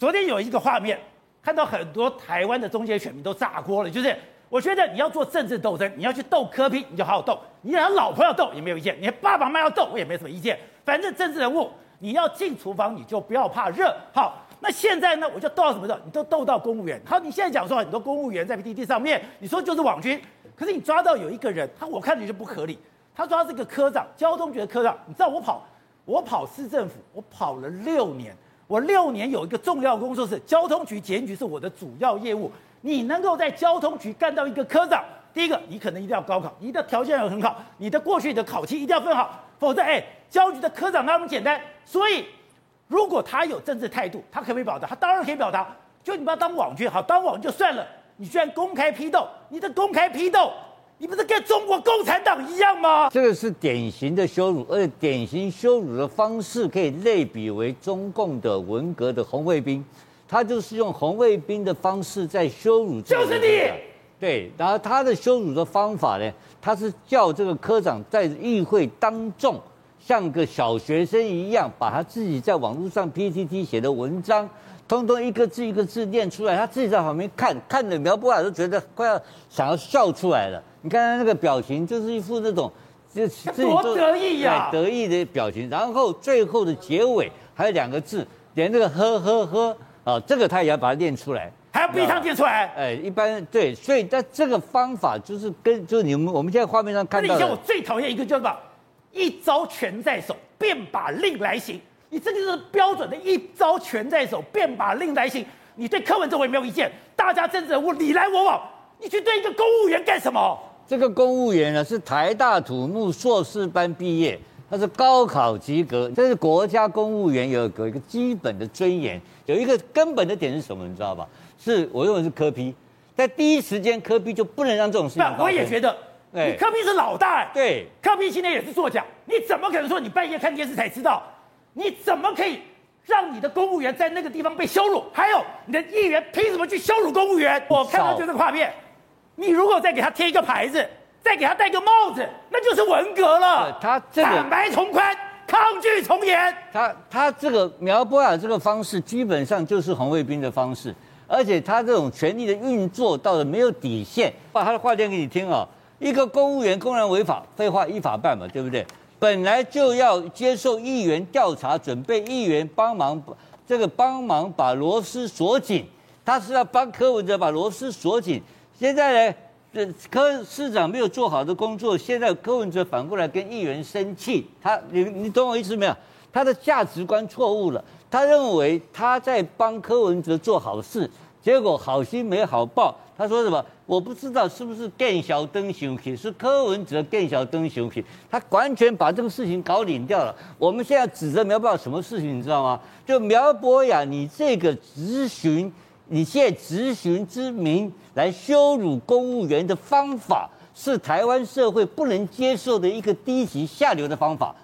昨天有一个画面，看到很多台湾的中间选民都炸锅了，就是我觉得你要做政治斗争，你要去斗柯 P，你就好好斗；你让他老婆要斗也没有意见，你爸爸妈妈要斗我也没什么意见。反正政治人物你要进厨房，你就不要怕热。好，那现在呢，我就斗到什么时候？你都斗到公务员。好，你现在讲说很多公务员在 PTT 上面，你说就是网军，可是你抓到有一个人，他我看你就不合理。他抓这个科长，交通局的科长，你知道我跑，我跑市政府，我跑了六年，我六年有一个重要工作是交通局检举是我的主要业务。你能够在交通局干到一个科长，第一个你可能一定要高考，你的条件要很好，你的过去的考期一定要分好，否则哎，交通局的科长那么简单。所以如果他有政治态度，他可不可以表达？他当然可以表达。就你把他当网军，好，当网军就算了，你居然公开批斗，你的公开批斗。你不是跟中国共产党一样吗？这个是典型的羞辱，而且典型羞辱的方式可以类比为中共的文革的红卫兵，他就是用红卫兵的方式在羞辱。就是你。对，然后他的羞辱的方法呢，他是叫这个科长在议会当众像个小学生一样，把他自己在网络上 PPT 写的文章。通通一个字一个字念出来，他自己在旁边看，看的苗博雅都觉得快要想要笑出来了。你看他那个表情，就是一副那种就自己多得意呀，得意的表情。然后最后的结尾还有两个字，连那个呵呵呵啊，这个他也要把它念出来，还要逼他念出来。哎，一般对，所以在这个方法就是跟就是你们我们现在画面上看到的。以前我最讨厌一个叫做“一招权在手，便把令来行”。你这就是标准的一招权在手，便把令来行。你对柯文哲我也没有意见，大家政治人物你来我往，你去对一个公务员干什么？这个公务员呢是台大土木硕士班毕业，他是高考及格。这是国家公务员有有一个基本的尊严，有一个根本的点是什么？你知道吧？是我认为是科批在第一时间科批就不能让这种事情。我也觉得，你柯 P 是老大，对，柯 P 今天也是作假，你怎么可能说你半夜看电视才知道？你怎么可以让你的公务员在那个地方被羞辱？还有你的议员凭什么去羞辱公务员？我看到就这个画面，你如果再给他贴一个牌子，再给他戴个帽子，那就是文革了。他这个坦白从宽，抗拒从严。他他这个苗博雅这个方式，基本上就是红卫兵的方式，而且他这种权力的运作到了没有底线。把他的话念给你听啊，一个公务员公然违法，废话依法办嘛，对不对？本来就要接受议员调查，准备议员帮忙，这个帮忙把螺丝锁紧。他是要帮柯文哲把螺丝锁紧。现在呢，这柯市长没有做好的工作，现在柯文哲反过来跟议员生气。他，你你懂我意思没有？他的价值观错误了。他认为他在帮柯文哲做好事，结果好心没好报。他说什么？我不知道是不是更小灯熊皮，是柯文哲更小灯熊皮，他完全把这个事情搞拧掉了。我们现在指责苗博什么事情，你知道吗？就苗博雅，你这个咨询，你借咨询之名来羞辱公务员的方法，是台湾社会不能接受的一个低级下流的方法。